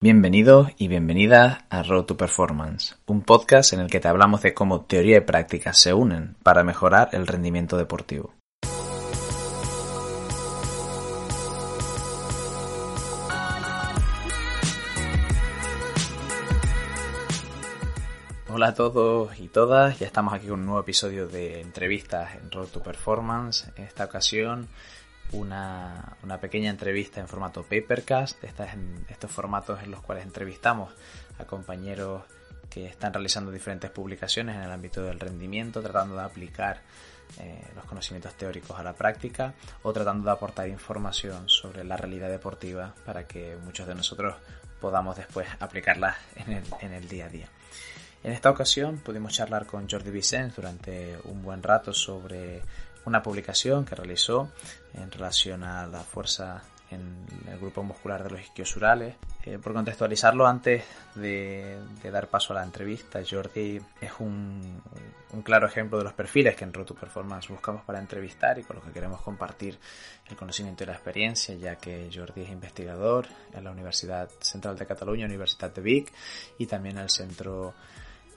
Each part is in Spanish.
Bienvenidos y bienvenidas a Road to Performance, un podcast en el que te hablamos de cómo teoría y práctica se unen para mejorar el rendimiento deportivo. Hola a todos y todas, ya estamos aquí con un nuevo episodio de entrevistas en Road to Performance. En esta ocasión una, pequeña entrevista en formato papercast, estas, estos formatos en los cuales entrevistamos a compañeros que están realizando diferentes publicaciones en el ámbito del rendimiento, tratando de aplicar eh, los conocimientos teóricos a la práctica o tratando de aportar información sobre la realidad deportiva para que muchos de nosotros podamos después aplicarla en el, en el día a día. En esta ocasión pudimos charlar con Jordi Vicens durante un buen rato sobre una publicación que realizó en relación a la fuerza en el grupo muscular de los isquiosurales. Eh, por contextualizarlo, antes de, dar paso a la entrevista, Jordi es un, claro ejemplo de los perfiles que en Roto Performance buscamos para entrevistar y con los que queremos compartir el conocimiento y la experiencia, ya que Jordi es investigador en la Universidad Central de Cataluña, Universidad de Vic y también en el Centro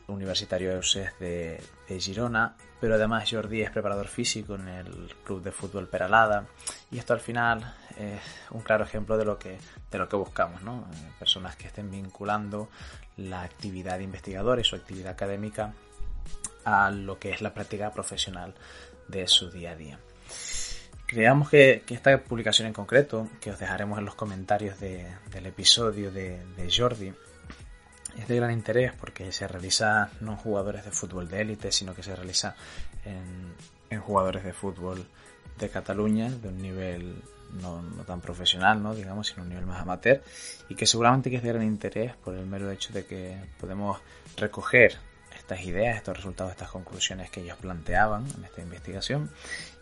Universitario EUSES de, de Girona, pero además Jordi es preparador físico en el Club de Fútbol Peralada y esto al final es un claro ejemplo de lo que, de lo que buscamos, ¿no? Eh, personas que estén vinculando la actividad investigadora y su actividad académica a lo que es la práctica profesional de su día a día. Creamos que, esta publicación en concreto, que os dejaremos en los comentarios del episodio de, de Jordi, es de gran interés porque se realiza no en jugadores de fútbol de élite, sino que se realiza en, jugadores de fútbol de Cataluña, de un nivel no, tan profesional, ¿no? digamos, sino un nivel más amateur, y que seguramente que es de gran interés por el mero hecho de que podemos recoger estas ideas, estos resultados, estas conclusiones que ellos planteaban en esta investigación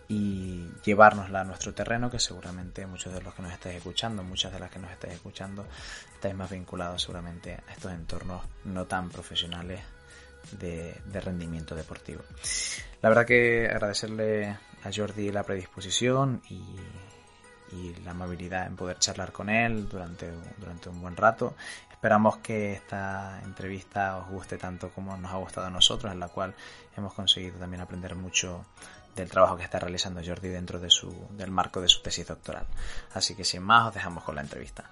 y llevárnosla a nuestro terreno, que seguramente muchos de los que nos estáis escuchando, muchas de las que nos estáis escuchando, estáis más vinculados seguramente a estos entornos no tan profesionales de, rendimiento deportivo. La verdad que agradecerle a Jordi la predisposición y, la amabilidad en poder charlar con él durante, durante un buen rato. Esperamos que esta entrevista os guste tanto como nos ha gustado a nosotros, en la cual hemos conseguido también aprender mucho del trabajo que está realizando Jordi dentro de su, del marco de su tesis doctoral. Así que sin más os dejamos con la entrevista.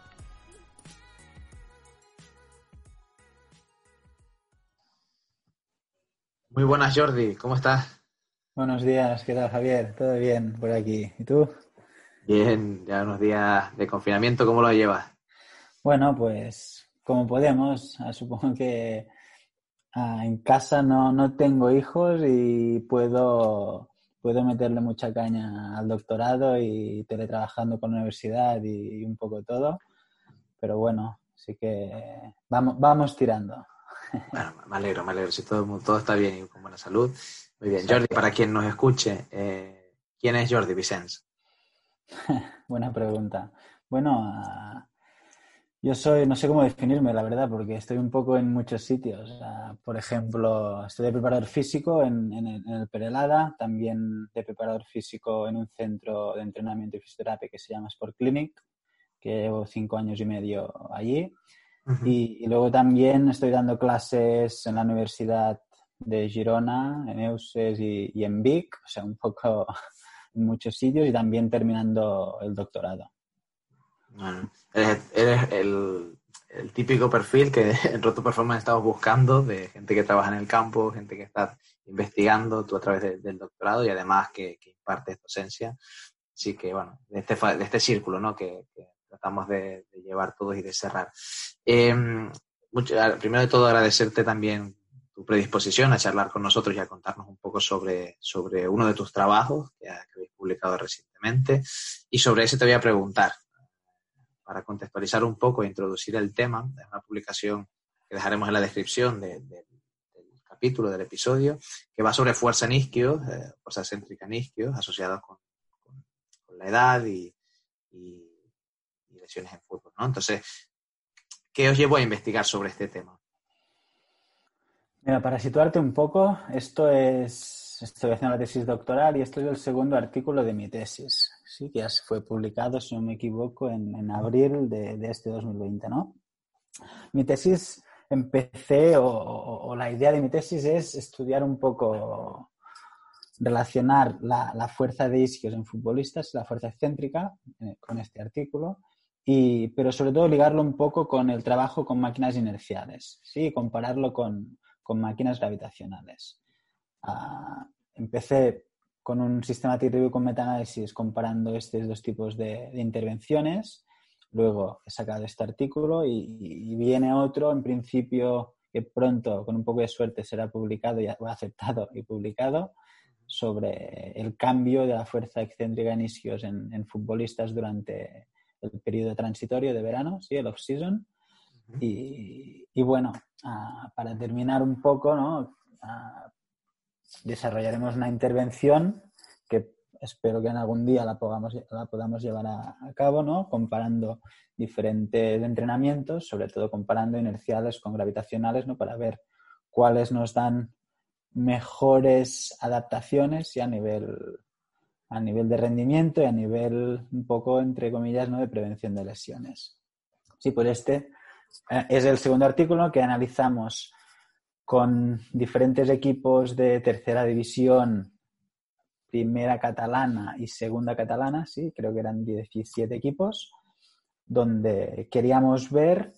Muy buenas Jordi, ¿cómo estás? Buenos días, ¿qué tal Javier? ¿Todo bien por aquí? ¿Y tú? Bien, ya unos días de confinamiento, ¿cómo lo llevas? Bueno, pues como podemos, ah, supongo que ah, en casa no, no tengo hijos y puedo puedo meterle mucha caña al doctorado y teletrabajando con la universidad y, un poco todo. Pero bueno, sí que vamos, vamos tirando. Bueno, me alegro, me alegro. Si todo, todo está bien y con buena salud. Muy bien. Jordi, para quien nos escuche, eh, ¿quién es Jordi Vicens? Buena pregunta. Bueno, yo soy, no sé cómo definirme, la verdad, porque estoy un poco en muchos sitios. por ejemplo, estoy de preparador físico en, el, Perelada, también de preparador físico en un centro de entrenamiento y fisioterapia que se llama Sport Clinic, que llevo cinco años y medio allí. y, luego también estoy dando clases en la Universidad de Girona, en EUSES y en Vic, o sea, un poco en muchos sitios y también terminando el doctorado. Bueno, eres, el, típico perfil que en Roto Performance estamos buscando de gente que trabaja en el campo, gente que está investigando, tú a través del doctorado y además que, que impartes docencia. Así que, bueno, de este, de este círculo, ¿no? Que, tratamos de, llevar todos y de cerrar. Em, primero de todo, agradecerte también tu predisposición a charlar con nosotros y a contarnos un poco sobre, sobre uno de tus trabajos que, que habéis publicado recientemente. Y sobre eso te voy a preguntar, para contextualizar un poco e introducir el tema, es una publicación que dejaremos en la descripción del capítulo, del episodio, que va sobre fuerza en isquios, eh, fuerza céntrica en isquios, asociados con, la edad y, lesiones en fútbol. Entonces, ¿qué os llevó a investigar sobre este tema? Mira, para situarte un poco, esto es, estoy haciendo la tesis doctoral y esto es el segundo artículo de mi tesis sí, que ya fue publicado, si no me equivoco, en, abril de, este 2020, ¿no? Mi tesis empecé, o, la idea de mi tesis es estudiar un poco, relacionar la, fuerza de isquios en futbolistas, la fuerza excéntrica, eh, con este artículo, y, pero sobre todo ligarlo un poco con el trabajo con máquinas inerciales, ¿sí? compararlo con, máquinas gravitacionales. Ah, empecé con un sistema teórico con metaanálisis comparando estos dos tipos de intervenciones Luego he sacado este artículo y, viene otro, en principio, que pronto, con un poco de suerte, será publicado, va aceptado y publicado, sobre el cambio de la fuerza excéntrica en isquios en, futbolistas durante el periodo transitorio de verano, ¿sí? el off-season. Y, bueno, ah, para terminar un poco, ¿no? Ah, desarrollaremos una intervención que espero que en algún día la podamos, llevar a, cabo, ¿no? Comparando diferentes entrenamientos, sobre todo comparando inerciales con gravitacionales, ¿no? Para ver cuáles nos dan mejores adaptaciones y a nivel, a nivel de rendimiento y a nivel un poco, entre comillas, ¿no? de prevención de lesiones. Sí, pues este eh, es el segundo artículo que analizamos con diferentes equipos de tercera división primera catalana y segunda catalana, sí, creo que eran 17 equipos, donde queríamos ver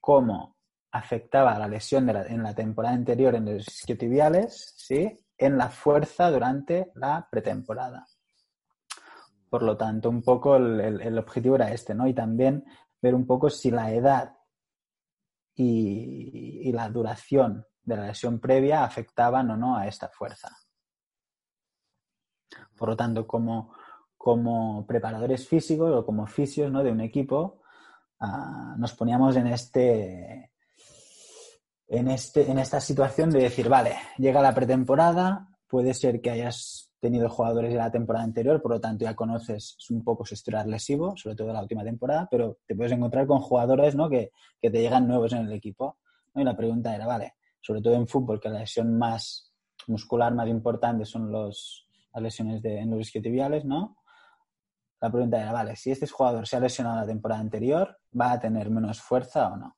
cómo afectaba la lesión en la temporada anterior en los isquiotibiales, sí, en la fuerza durante la pretemporada. Por lo tanto, un poco el, objetivo era este, ¿no? Y también ver un poco si la edad y la duración de la lesión previa afectaban o no a esta fuerza. Por lo tanto, como, como preparadores físicos o como fisios ¿no? de un equipo, ah, nos poníamos en este, en, este, en esta situación de decir, vale, llega la pretemporada, puede ser que hayas tenido jugadores de la temporada anterior, por lo tanto ya conoces un poco su historial lesivo, sobre todo la última temporada, pero te puedes encontrar con jugadores ¿no? que, que te llegan nuevos en el equipo. Y la pregunta era, vale, sobre todo en fútbol, que la lesión más muscular más importante son los, las lesiones de, en los isquiotibiales, ¿no? La pregunta era, vale, si este jugador se ha lesionado la temporada anterior, ¿va a tener menos fuerza o no?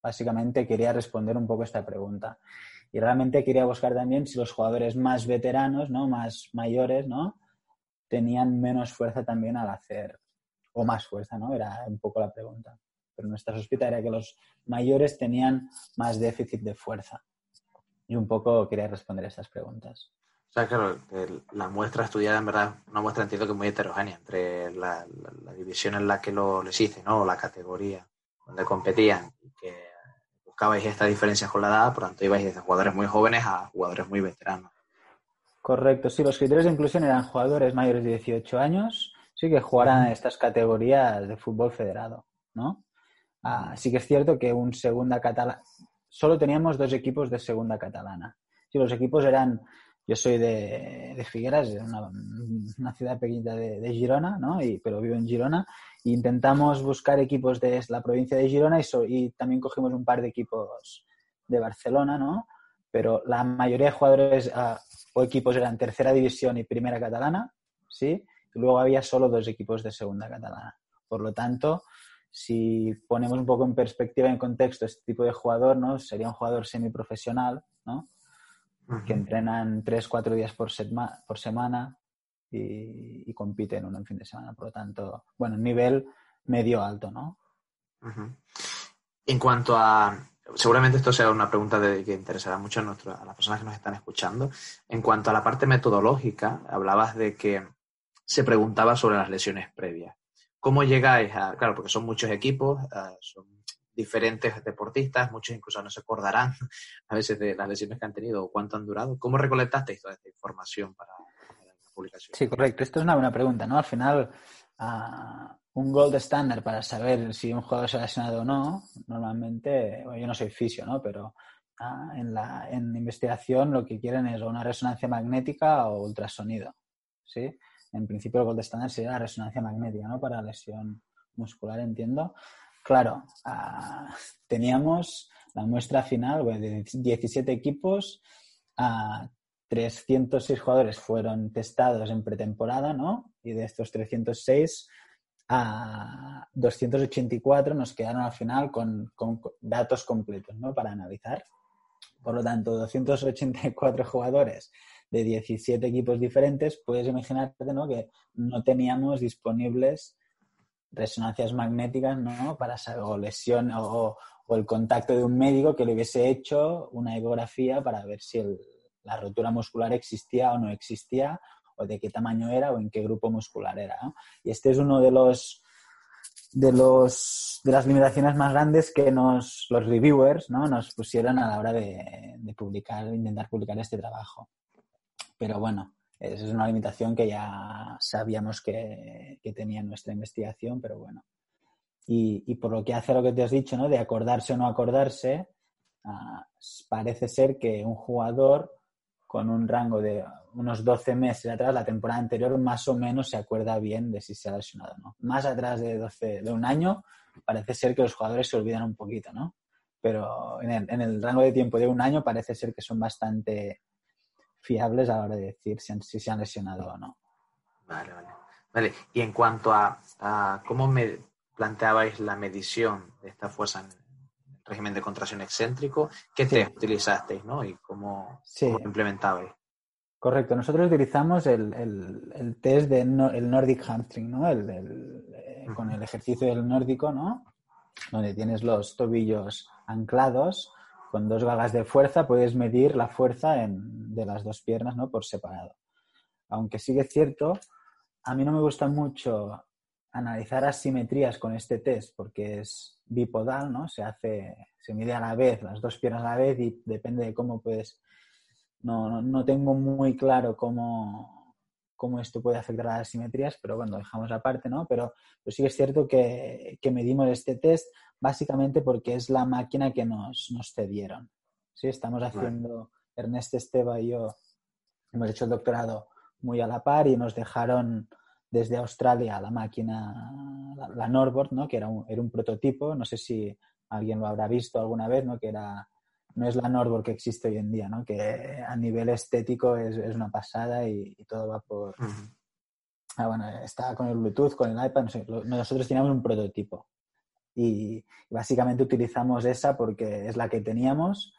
Básicamente quería responder un poco esta pregunta. Y realmente quería buscar también si los jugadores más veteranos, ¿no? Más mayores, ¿no? Tenían menos fuerza también al hacer, o más fuerza, ¿no? Era un poco la pregunta. Pero nuestra sospecha era que los mayores tenían más déficit de fuerza. Y un poco quería responder estas preguntas. O sea, claro, la muestra estudiada en verdad una muestra entiendo que es muy heterogénea entre la, división en la que lo les hice, ¿no? La categoría donde competían y que buscabais estas diferencias con la edad, por lo tanto ibais desde jugadores muy jóvenes a jugadores muy veteranos. Correcto, sí, los criterios de inclusión eran jugadores mayores de 18 años, sí que jugaran en estas categorías de fútbol federado, ¿no? Ah, sí que es cierto que un segunda catalana, solo teníamos dos equipos de segunda catalana. Sí, los equipos eran yo soy de, de Figueras, una, una ciudad pequeñita de, Girona, ¿no? Y, pero vivo en Girona. E intentamos buscar equipos de la provincia de Girona y, también cogimos un par de equipos de Barcelona, ¿no? Pero la mayoría de jugadores ah, o equipos eran tercera división y primera catalana, ¿sí? Y luego había solo dos equipos de segunda catalana. Por lo tanto, si ponemos un poco en perspectiva, en contexto, este tipo de jugador, ¿no? Sería un jugador semiprofesional, ¿no? que entrenan tres, cuatro días por, por semana y, compiten uno en fin de semana. Por lo tanto, bueno, nivel medio alto, ¿no? En cuanto a, seguramente esto sea una pregunta de, que interesará mucho a, a las personas que nos están escuchando. En cuanto a la parte metodológica, hablabas de que se preguntaba sobre las lesiones previas. ¿Cómo llegáis a, claro, porque son muchos equipos, eh, son diferentes deportistas, muchos incluso no se acordarán a veces de las lesiones que han tenido o cuánto han durado. ¿Cómo recolectasteis toda esta información para, la publicación? Sí, correcto. Esto es una buena pregunta, ¿no? Al final, uh, un gold standard para saber si un jugador se ha lesionado o no, normalmente, yo no soy fisio, ¿no? Pero uh, en, la, investigación lo que quieren es una resonancia magnética o ultrasonido, ¿sí? En principio el gold standard sería la resonancia magnética, ¿no? Para lesión muscular, entiendo. Claro, ah, teníamos la muestra final de 17 equipos, a 306 jugadores fueron testados en pretemporada, ¿no? Y de estos 306, a 284 nos quedaron al final con, datos completos ¿no? para analizar. Por lo tanto, 284 jugadores de 17 equipos diferentes, puedes imaginarte ¿no? que no teníamos disponibles resonancias magnéticas ¿no? para o lesión o, el contacto de un médico que le hubiese hecho una ecografía para ver si la rotura muscular existía o no existía o de qué tamaño era o en qué grupo muscular era. Y este es uno de los de los de las limitaciones más grandes que nos los reviewers ¿no? nos pusieron a la hora de, de publicar, intentar publicar este trabajo. Pero bueno, esa es una limitación que ya sabíamos que, que tenía nuestra investigación, pero bueno. Y, y, por lo que hace lo que te has dicho, ¿no? De acordarse o no acordarse, ah, parece ser que un jugador con un rango de unos 12 meses atrás, la temporada anterior, más o menos se acuerda bien de si se ha lesionado o no. Más atrás de, 12, de un año, parece ser que los jugadores se olvidan un poquito, ¿no? Pero en el rango de tiempo de un año parece ser que son bastante fiables a la hora de decir si, se han lesionado o no. Vale, vale. Vale, y en cuanto a, cómo me planteabais la medición de esta fuerza en régimen de contracción excéntrico, ¿qué test utilizasteis ¿no? y cómo, implementabais? Correcto, nosotros utilizamos el, test del el Nordic Hamstring, ¿no? El, eh, con el ejercicio del nórdico, ¿no? Donde tienes los tobillos anclados con dos gagas de fuerza puedes medir la fuerza de las dos piernas ¿no? por separado. Aunque sigue cierto, a mí no me gusta mucho analizar asimetrías con este test porque es bipodal, ¿no? Se hace, se mide a la vez, las dos piernas a la vez y depende de cómo puedes. No, no, tengo muy claro cómo, cómo, esto puede afectar a las asimetrías, pero bueno, dejamos aparte, ¿no? Pero, pero sí es cierto que, que medimos este test básicamente porque es la máquina que nos, nos cedieron. ¿sí? Estamos haciendo, Ernesto Esteba y yo hemos hecho el doctorado muy a la par y nos dejaron desde Australia la máquina, la, Norboard, ¿no? que era un, era un prototipo, no sé si alguien lo habrá visto alguna vez, ¿no? que era, no es la Norboard que existe hoy en día, ¿no? que a nivel estético es, es una pasada y, todo va por... ah, bueno, está con el Bluetooth, con el iPad, nosotros teníamos un prototipo y básicamente utilizamos esa porque es la que teníamos.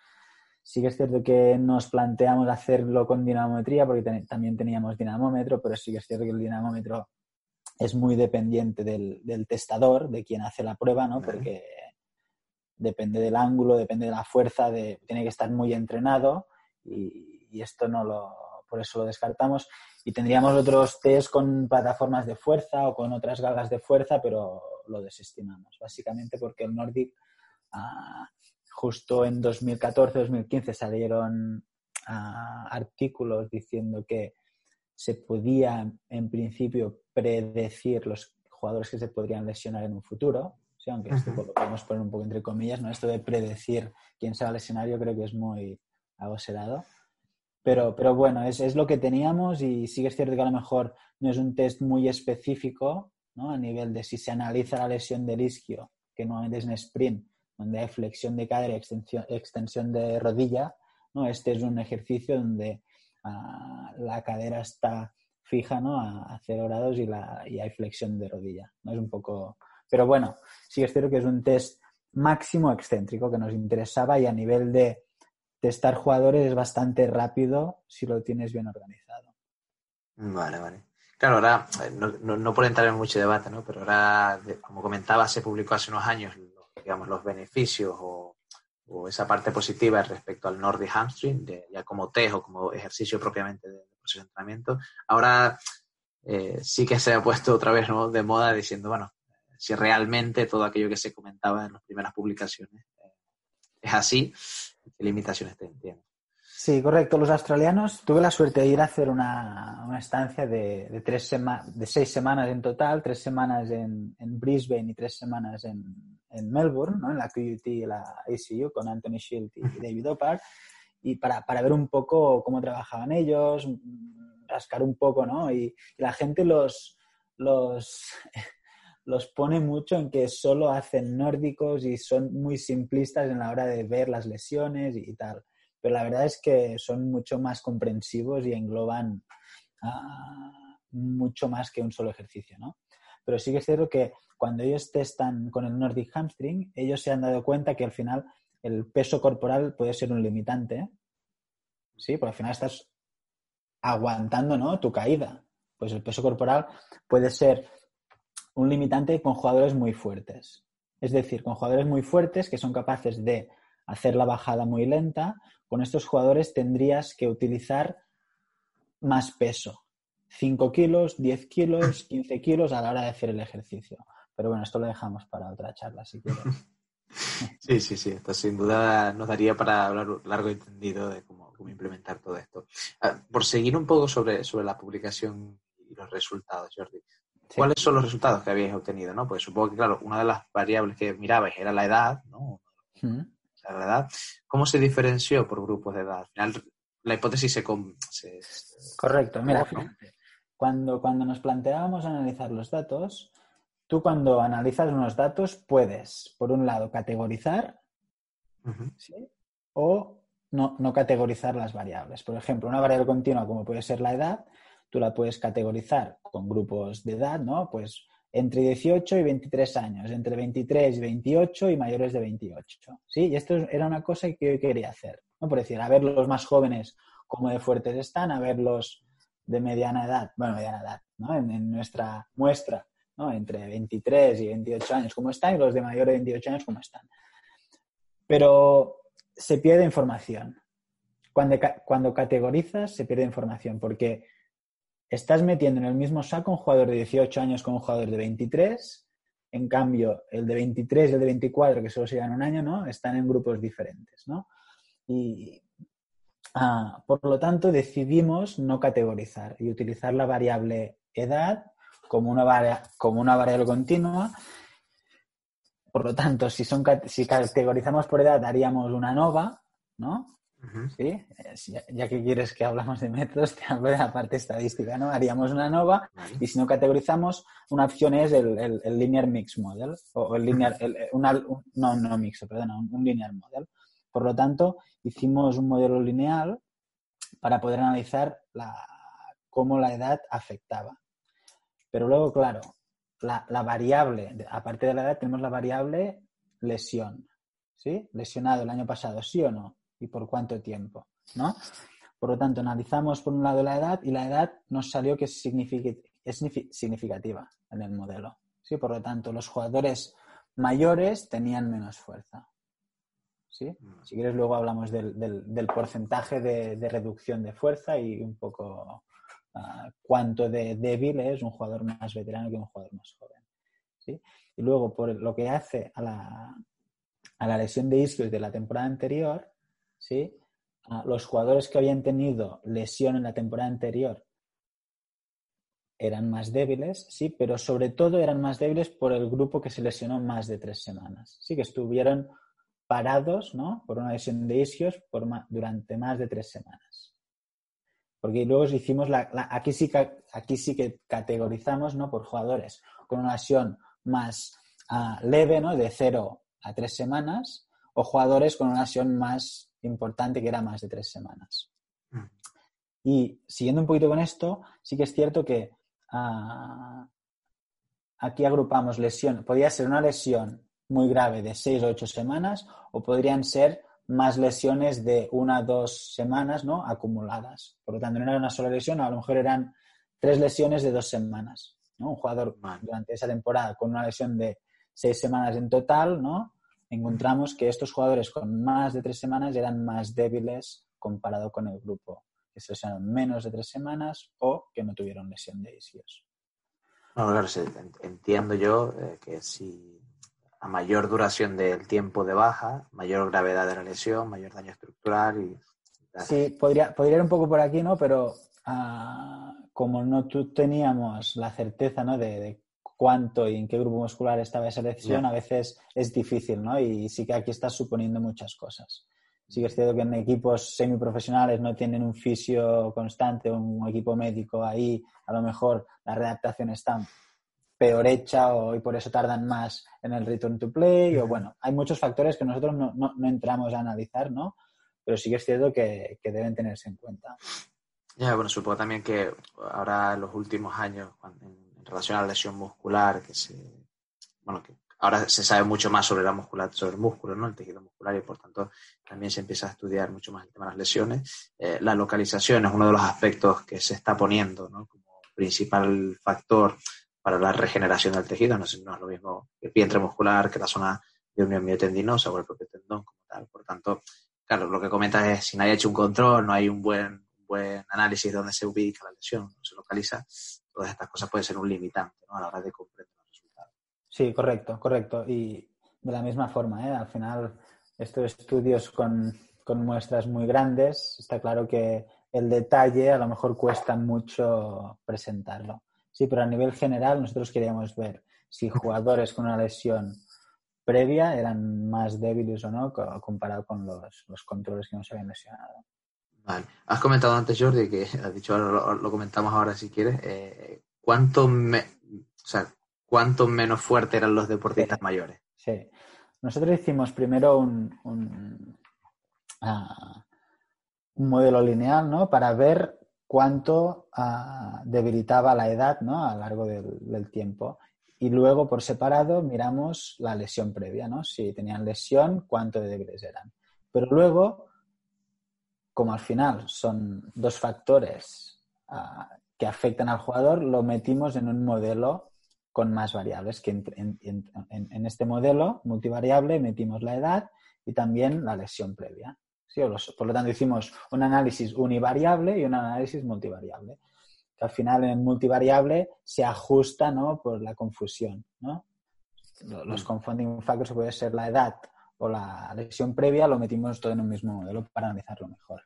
Sí que es cierto que nos planteamos hacerlo con dinamometría porque también teníamos dinamómetro, pero sí que es cierto que el dinamómetro es muy dependiente del, testador, de quien hace la prueba, ¿no? Porque depende del ángulo, depende de la fuerza, tiene que estar muy entrenado y, y, esto no lo, por eso lo descartamos. Y tendríamos otros test con plataformas de fuerza o con otras galgas de fuerza, pero lo desestimamos, básicamente porque el Nordic, ah, justo en 2014-2015 salieron ah, artículos diciendo que se podía, en principio, predecir los jugadores que se podrían lesionar en un futuro. Sí, aunque esto lo podemos poner un poco entre comillas, ¿no? Esto de predecir quién se va a lesionar yo creo que es muy agoserado. Pero, pero bueno, es, es, lo que teníamos y sí que es cierto que a lo mejor no es un test muy específico a nivel de si se analiza la lesión del isquio, que normalmente es en sprint, donde hay flexión de cadera y extensión, extensión de rodilla, ¿no? este es un ejercicio donde ah, la cadera está fija ¿no? a, cero grados y, la, y hay flexión de rodilla. ¿no? Es un poco... Pero bueno, sí es cierto que es un test máximo excéntrico que nos interesaba y a nivel de testar jugadores es bastante rápido si lo tienes bien organizado. Vale, vale. Claro, ahora, eh, no, no, por entrar en mucho debate, ¿no? pero ahora, como comentaba, se publicó hace unos años, digamos, los beneficios o, esa parte positiva respecto al Nordic Hamstring, ya como test o como ejercicio propiamente de, proceso de. Ahora eh, sí que se ha puesto otra vez de moda diciendo, bueno, si realmente todo aquello que se comentaba en las primeras publicaciones eh, es así, ¿qué limitaciones tiene? Sí, correcto. Los australianos, tuve la suerte de ir a hacer una, estancia de, tres de seis semanas en total, tres semanas en, Brisbane y tres semanas en, Melbourne, ¿no? en la QUT y la ACU con Anthony Shield y David Opar, y para, ver un poco cómo trabajaban ellos, rascar un poco, ¿no? Y, la gente los, los, los pone mucho en que solo hacen nórdicos y son muy simplistas en la hora de ver las lesiones y tal pero la verdad es que son mucho más comprensivos y engloban ah, mucho más que un solo ejercicio, ¿no? pero sí que es cierto que cuando ellos testan con el Nordic Hamstring, ellos se han dado cuenta que al final el peso corporal puede ser un limitante. Sí, porque al final estás aguantando ¿no? tu caída. Pues el peso corporal puede ser un limitante con jugadores muy fuertes. Es decir, con jugadores muy fuertes que son capaces de hacer la bajada muy lenta, con estos jugadores tendrías que utilizar más peso. 5 kilos, 10 kilos, 15 kilos a la hora de hacer el ejercicio. Pero bueno, esto lo dejamos para otra charla, si quieres. Sí, sí, sí. Esto sin duda nos daría para hablar largo y entendido de cómo, implementar todo esto. Ah, por seguir un poco sobre, sobre la publicación y los resultados, Jordi. ¿Cuáles son los resultados que habéis obtenido? ¿no? Pues supongo que, claro, una de las variables que mirabais era la edad, ¿no? la edad. ¿Cómo se diferenció por grupos de edad? Al final, la hipótesis se... Correcto. Mira, cuando, cuando nos planteábamos analizar los datos, tú cuando analizas unos datos puedes, por un lado, categorizar o no, no, categorizar las variables. Por ejemplo, una variable continua como puede ser la edad, tú la puedes categorizar con grupos de edad, ¿no? Pues entre 18 y 23 años, entre 23 y 28 y mayores de 28. ¿sí? Y esto era una cosa que yo quería hacer, ¿no? Por decir, a ver los más jóvenes cómo de fuertes están, a ver los de mediana edad, bueno, mediana edad, ¿no? En, nuestra muestra, ¿no? Entre 23 y 28 años cómo están y los de mayores de 28 años cómo están. Pero se pierde información. Cuando, cuando categorizas se pierde información porque estás metiendo en el mismo saco un jugador de 18 años con un jugador de 23. En cambio, el de 23 y el de 24, que solo se un año, ¿no? Están en grupos diferentes, ¿no? Y ah, por lo tanto, decidimos no categorizar y utilizar la variable edad como una, como una variable continua. Por lo tanto, si, son, si categorizamos por edad, haríamos una nova, ¿no? ¿Sí? Ya que quieres que hablamos de métodos, te hablo de la parte estadística, ¿no? Haríamos una nova y si no categorizamos, una opción es el, el, linear mix model o el linear, no, no mix, perdona, un, linear model. Por lo tanto, hicimos un modelo lineal para poder analizar la, cómo la edad afectaba. Pero luego, claro, la, la variable, aparte de la edad, tenemos la variable lesión. ¿Sí? Lesionado el año pasado, ¿sí o no? Y por cuánto tiempo, ¿no? Por lo tanto, analizamos por un lado la edad y la edad nos salió que es, significativa en el modelo. ¿sí? Por lo tanto, los jugadores mayores tenían menos fuerza. ¿sí? Si quieres, luego hablamos del, porcentaje de, reducción de fuerza y un poco ah, cuánto de débil es un jugador más veterano que un jugador más joven. ¿sí? Y luego, por lo que hace a la, a la lesión de isquios de la temporada anterior, ¿sí? los jugadores que habían tenido lesión en la temporada anterior eran más débiles, sí, pero sobre todo eran más débiles por el grupo que se lesionó más de tres semanas. Sí, que estuvieron parados, ¿no? Por una lesión de isquios por durante más de tres semanas. Porque luego hicimos la, aquí sí aquí sí que categorizamos, ¿no? Por jugadores con una lesión más ah, leve, ¿no? De cero a tres semanas, o jugadores con una lesión más importante que era más de tres semanas. Mm. Y siguiendo un poquito con esto, sí que es cierto que ah, aquí agrupamos lesión. Podría ser una lesión muy grave de seis o ocho semanas o podrían ser más lesiones de una o dos semanas ¿no? acumuladas. Por lo tanto, no era una sola lesión, a lo mejor eran tres lesiones de dos semanas. ¿no? Un jugador durante esa temporada con una lesión de seis semanas en total, ¿no? Encontramos que estos jugadores con más de tres semanas eran más débiles comparado con el grupo que se lesionaron menos de tres semanas o que no tuvieron lesión de isquios. claro, entiendo yo eh, que si a mayor duración del tiempo de baja, mayor gravedad de la lesión, mayor daño estructural y... Sí, podría, podría ir un poco por aquí, ¿no? Pero ah, como no teníamos la certeza ¿no? de, cuánto y en qué grupo muscular estaba esa lesión, a veces es difícil, ¿no? Y sí que aquí estás suponiendo muchas cosas. Sí que es cierto que en equipos semiprofesionales no tienen un fisio constante, un equipo médico ahí, a lo mejor la redactación está peor hecha o, y por eso tardan más en el return to play, o bueno, hay muchos factores que nosotros no, no, entramos a analizar, ¿no? Pero sí que es cierto que, que deben tenerse en cuenta. Ya, bueno, supongo también que ahora en los últimos años, en relación a la lesión muscular, que se, bueno, que ahora se sabe mucho más sobre la musculatura, sobre el músculo, ¿no? El tejido muscular y por tanto también se empieza a estudiar mucho más el tema de las lesiones. Eh, la localización es uno de los aspectos que se está poniendo, ¿no? Como principal factor para la regeneración del tejido. No, es lo mismo el vientre muscular que la zona de unión miotendinosa o el propio tendón como tal. Por tanto, claro, lo que comentas es si nadie ha hecho un control, no hay un buen, buen análisis de dónde se ubica la lesión, no se localiza, todas estas cosas pueden ser un limitante ¿no? a la hora de comprender los resultados. Sí, correcto, correcto. Y de la misma forma, ¿eh? al final, estos estudios con, con muestras muy grandes, está claro que el detalle a lo mejor cuesta mucho presentarlo. Sí, pero a nivel general nosotros queríamos ver si jugadores con una lesión previa eran más débiles o no comparado con los, los controles que no se habían lesionado. Vale. Has comentado antes, Jordi, que has dicho, lo, comentamos ahora si quieres, eh, ¿cuánto, me, o sea, ¿cuánto menos fuerte eran los deportistas mayores? Sí. Nosotros hicimos primero un, un, ah, un modelo lineal, ¿no? Para ver cuánto ah, debilitaba la edad, ¿no? A lo largo del, del tiempo y luego por separado miramos la lesión previa, ¿no? Si tenían lesión, cuánto de débiles eran. Pero luego, como al final son dos factores uh, que afectan al jugador, lo metimos en un modelo con más variables, que en, en, en, este modelo multivariable metimos la edad y también la lesión previa. ¿sí? Por lo tanto, hicimos un análisis univariable y un análisis multivariable que al final en multivariable se ajusta ¿no? por la confusión. ¿no? Los mm. confounding factors puede ser la edad o la lesión previa, lo metimos todo en un mismo modelo para analizarlo mejor.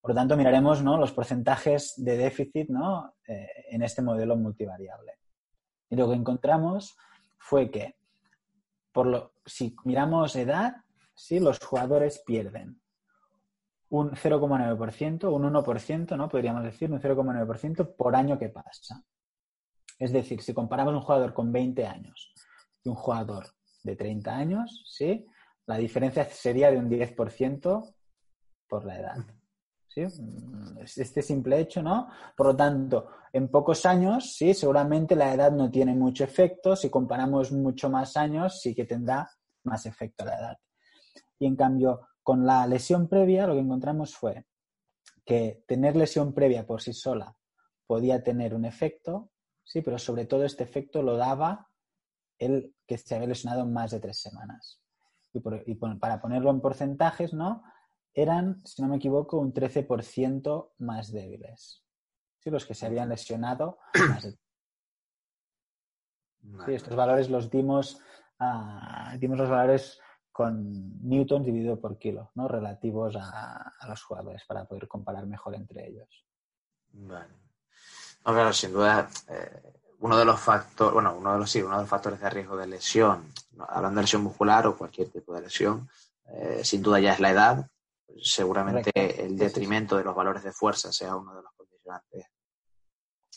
Por lo tanto, miraremos ¿no? los porcentajes de déficit ¿no? Eh, en este modelo multivariable. Y lo que encontramos fue que por lo, si miramos edad, ¿sí? los jugadores pierden un 0,9%, un 1%, ¿no? Podríamos decir, un 0,9% por año que pasa. Es decir, si comparamos un jugador con 20 años y un jugador de 30 años, ¿sí? La diferencia sería de un 10% por la edad. ¿Sí? Este simple hecho, ¿no? Por lo tanto, en pocos años, sí, seguramente la edad no tiene mucho efecto. Si comparamos mucho más años, sí que tendrá más efecto la edad. Y en cambio, con la lesión previa lo que encontramos fue que tener lesión previa por sí sola podía tener un efecto, sí, pero sobre todo este efecto lo daba el que se había lesionado más de tres semanas. Y, para ponerlo en porcentajes, ¿no? Eran, si no me equivoco, un 13% más débiles. Sí, los que se habían lesionado más de... Sí, estos valores los dimos, uh, dimos los valores con newtons dividido por kilo, ¿no? relativos a, los jugadores para poder comparar mejor entre ellos. Vale. No, claro, sin duda, eh, uno de los factores, bueno, uno de los sí, uno de los factores de riesgo de lesión, hablando de lesión muscular o cualquier tipo de lesión, eh, sin duda ya es la edad. Seguramente el detrimento de los valores de fuerza sea uno de los condicionantes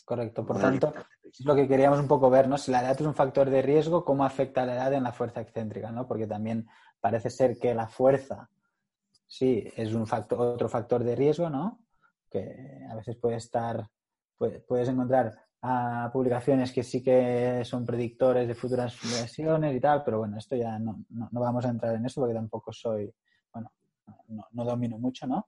Correcto. Por tanto, es lo que queríamos un poco ver, ¿no? Si la edad es un factor de riesgo, ¿cómo afecta la edad en la fuerza excéntrica, ¿no? Porque también parece ser que la fuerza, sí, es un factor, otro factor de riesgo, ¿no? Que a veces puede estar, puedes encontrar a publicaciones que sí que son predictores de futuras lesiones y tal, pero bueno, esto ya no, no, vamos a entrar en eso porque tampoco soy, bueno, no, no domino mucho, ¿no?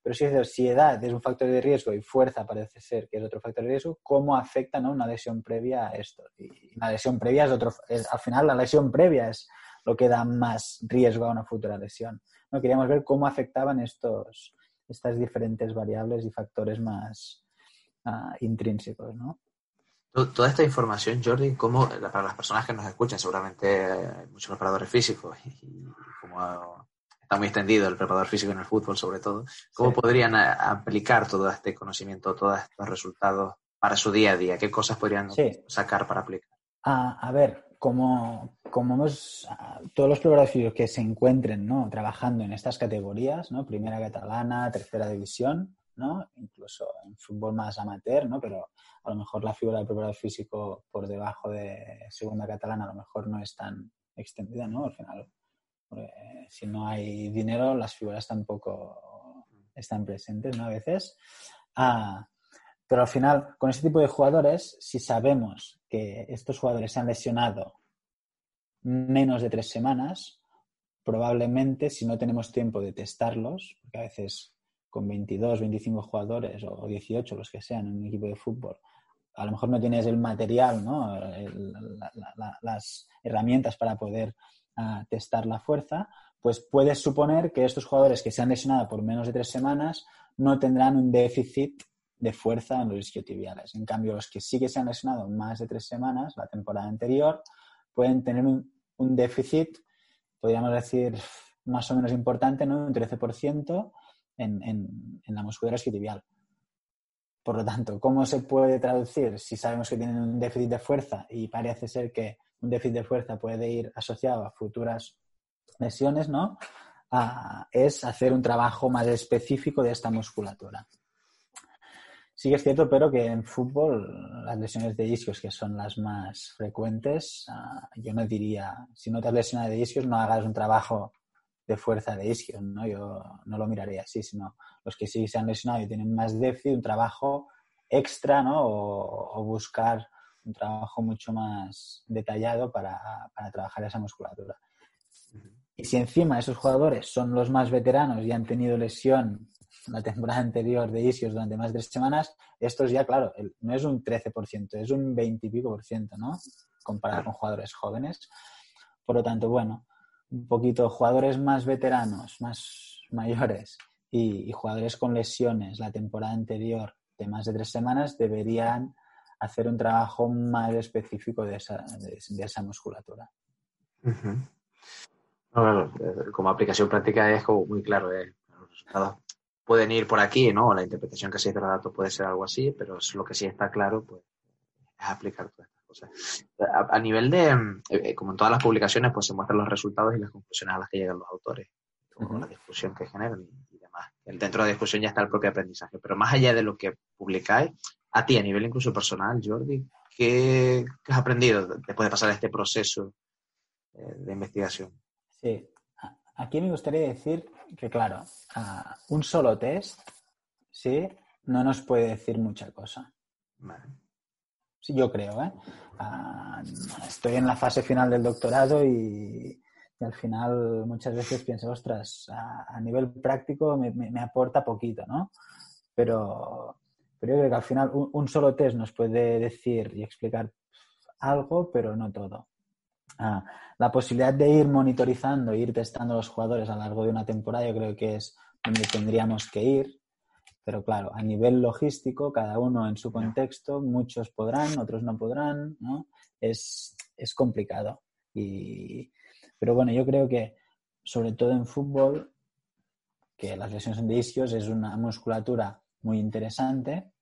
Pero si, si edad es un factor de riesgo y fuerza parece ser que es otro factor de riesgo, ¿cómo afecta ¿no? una lesión previa a esto? Y la lesión previa es otro, al final la lesión previa es lo que da más riesgo a una futura lesión. ¿no? Queríamos ver cómo afectaban estos, estas diferentes variables y factores más uh, intrínsecos, ¿no? Toda esta información, Jordi, ¿cómo, para las personas que nos escuchan, seguramente hay muchos preparadores físicos y, como está muy extendido el preparador físico en el fútbol sobre todo, ¿cómo podrían eh, aplicar todo este conocimiento, todos estos resultados para su día a día? ¿Qué cosas podrían sacar para aplicar? a ver, como, como hemos, todos los preparadores físicos que se encuentren ¿no? trabajando en estas categorías, ¿no? primera catalana, tercera división, ¿no? incluso en fútbol más amateur, ¿no? pero a lo mejor la figura del preparador físico por debajo de segunda catalana a lo mejor no es tan extendida, ¿no? Al final si no hay dinero, las figuras tampoco están presentes, ¿no? A veces. Ah, pero al final, con este tipo de jugadores, si sabemos que estos jugadores se han lesionado menos de tres semanas, probablemente si no tenemos tiempo de testarlos, porque a veces con 22, 25 jugadores o 18, los que sean en un equipo de fútbol, a lo mejor no tienes el material, ¿no? las herramientas para poder ah, testar la fuerza, pues puedes suponer que estos jugadores que se han lesionado por menos de tres semanas no tendrán un déficit de fuerza en los isquiotibiales. En cambio, los que sí que se han lesionado más de tres semanas, la temporada anterior, pueden tener un, déficit, podríamos decir, más o menos importante, ¿no? un 13% en, en, en la musculatura isquiotibial. Por lo tanto, ¿cómo se puede traducir si sabemos que tienen un déficit de fuerza y parece ser que un déficit de fuerza puede ir asociado a futuras lesiones, ¿no? es hacer un trabajo más específico de esta musculatura. Sí que es cierto, pero que en fútbol las lesiones de isquios, que son las más frecuentes, ah, yo no diría, si no te has lesionado de isquios, no hagas un trabajo de fuerza de isquios, ¿no? Yo no lo miraría así, sino los que sí se han lesionado y tienen más déficit, un trabajo extra, ¿no? O, buscar un trabajo mucho más detallado para, para trabajar esa musculatura. Y si encima esos jugadores son los más veteranos y han tenido lesión la temporada anterior de isquios durante más de tres semanas, estos ya, claro, no es un 13%, es un 20 y pico por ciento, ¿no? Comparado con jugadores jóvenes. Por lo tanto, bueno, un poquito jugadores más veteranos, más mayores y, jugadores con lesiones la temporada anterior de más de tres semanas deberían hacer un trabajo más específico de esa, de, esa musculatura. Eh, como aplicación práctica es muy claro, eh, los resultados pueden ir por aquí, ¿no? La interpretación que se hace de los datos puede ser algo así, pero lo que sí está claro, pues, es aplicar todas estas cosas. A, nivel de, eh, como en todas las publicaciones, pues se muestran los resultados y las conclusiones a las que llegan los autores, o la discusión que generan y, demás. Dentro de la discusión ya está el propio aprendizaje, pero más allá de lo que publicáis, a ti, a nivel incluso personal, Jordi, ¿qué, has aprendido después de pasar este proceso de investigación? Sí, aquí me gustaría decir que, claro, un solo test, sí, no nos puede decir mucha cosa. Sí, yo creo, ¿eh? estoy en la fase final del doctorado y, al final muchas veces pienso, ostras, a, nivel práctico me, aporta poquito, ¿no? Pero, pero yo creo que al final un solo test nos puede decir y explicar algo, pero no todo. Ah, la posibilidad de ir monitorizando, ir testando a los jugadores a lo largo de una temporada, yo creo que es donde tendríamos que ir. Pero claro, a nivel logístico, cada uno en su contexto, muchos podrán, otros no podrán, ¿no? Es, es complicado. Y, pero bueno, yo creo que, sobre todo en fútbol, que las lesiones de isquios es una musculatura muy interesante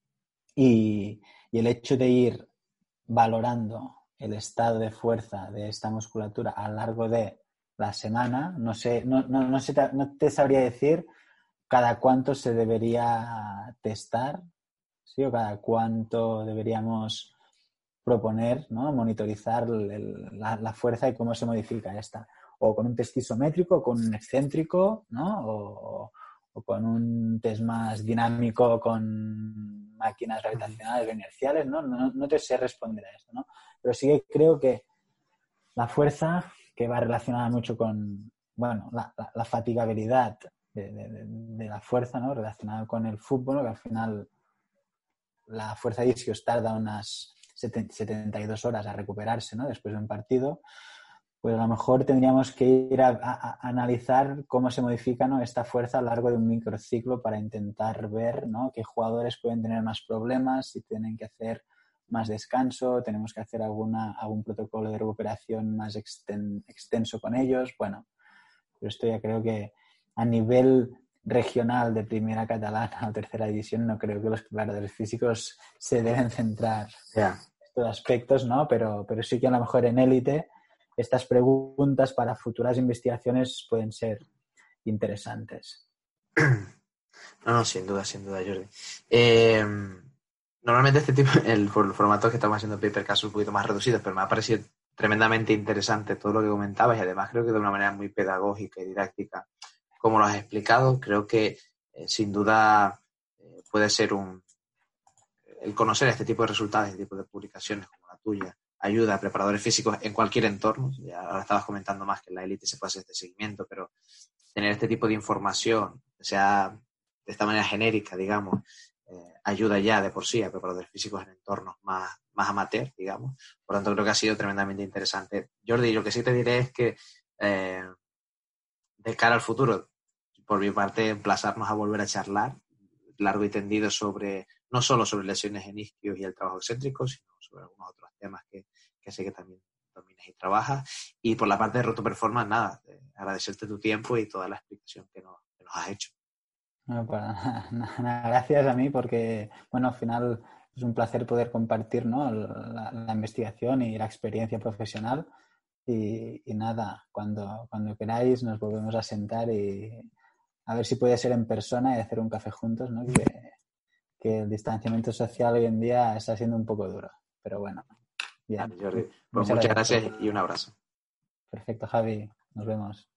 y, y el hecho de ir valorando el estado de fuerza de esta musculatura a lo largo de la semana. No sé, no, no, no, sé, no te sabría decir cada cuánto se debería testar, ¿sí? O cada cuánto deberíamos proponer, ¿no? Monitorizar la, fuerza y cómo se modifica esta. O con un test isométrico, con un excéntrico, ¿no? O, o con un test más dinámico con máquinas gravitacionales o inerciales, ¿no? ¿no? No, te sé responder a esto, ¿no? Pero sí que creo que la fuerza, que va relacionada mucho con, bueno, la, fatigabilidad de, la fuerza, ¿no? Relacionada con el fútbol, que al final la fuerza de isquios tarda unas 72 horas a recuperarse, ¿no? Después de un partido pues a lo mejor tendríamos que ir a, analizar cómo se modifica esta fuerza a lo largo de un microciclo para intentar ver ¿no? qué jugadores pueden tener más problemas, si tienen que hacer más descanso, tenemos que hacer alguna, algún protocolo de recuperación más extenso con ellos. Bueno, pero esto ya creo que a nivel regional de primera catalana o tercera división no creo que los preparadores físicos se deben centrar en estos aspectos, ¿no? Pero, pero sí que a lo mejor en élite estas preguntas para futuras investigaciones pueden ser interesantes. No, no, sin duda, sin duda, Jordi. Eh, normalmente este tipo, el, formato que estamos haciendo paper es un poquito más reducido, pero me ha parecido tremendamente interesante todo lo que comentabas y además creo que de una manera muy pedagógica y didáctica, como lo has explicado, creo que eh, sin duda eh, puede ser un el conocer este tipo de resultados, este tipo de publicaciones como la tuya, ayuda a preparadores físicos en cualquier entorno. Ya ahora estabas comentando más que en la élite se puede hacer este seguimiento, pero tener este tipo de información, sea de esta manera genérica, digamos, eh, ayuda ya de por sí a preparadores físicos en entornos más, más amateur, digamos. Por lo tanto, creo que ha sido tremendamente interesante. Jordi, lo que sí te diré es que de cara al futuro, por mi parte, emplazarnos a volver a charlar largo y tendido sobre, no solo sobre lesiones en isquios y el trabajo excéntrico, sino sobre algunos otros temas que, que sé que también dominas y trabajas. Y por la parte de Roto Performance, nada, eh, agradecerte tu tiempo y toda la explicación que nos, que nos has hecho. No, pues, gracias a mí porque, bueno, al final es un placer poder compartir ¿no? la, la, investigación y la experiencia profesional. Y, y, nada, cuando, cuando queráis nos volvemos a sentar y a ver si puede ser en persona y hacer un café juntos, ¿no? Que, que el distanciamiento social hoy en día está siendo un poco duro. Pero bueno, bien. Vale, Jordi. Pues muchas, muchas gracias y un abrazo. Perfecto, Javi. Nos vemos.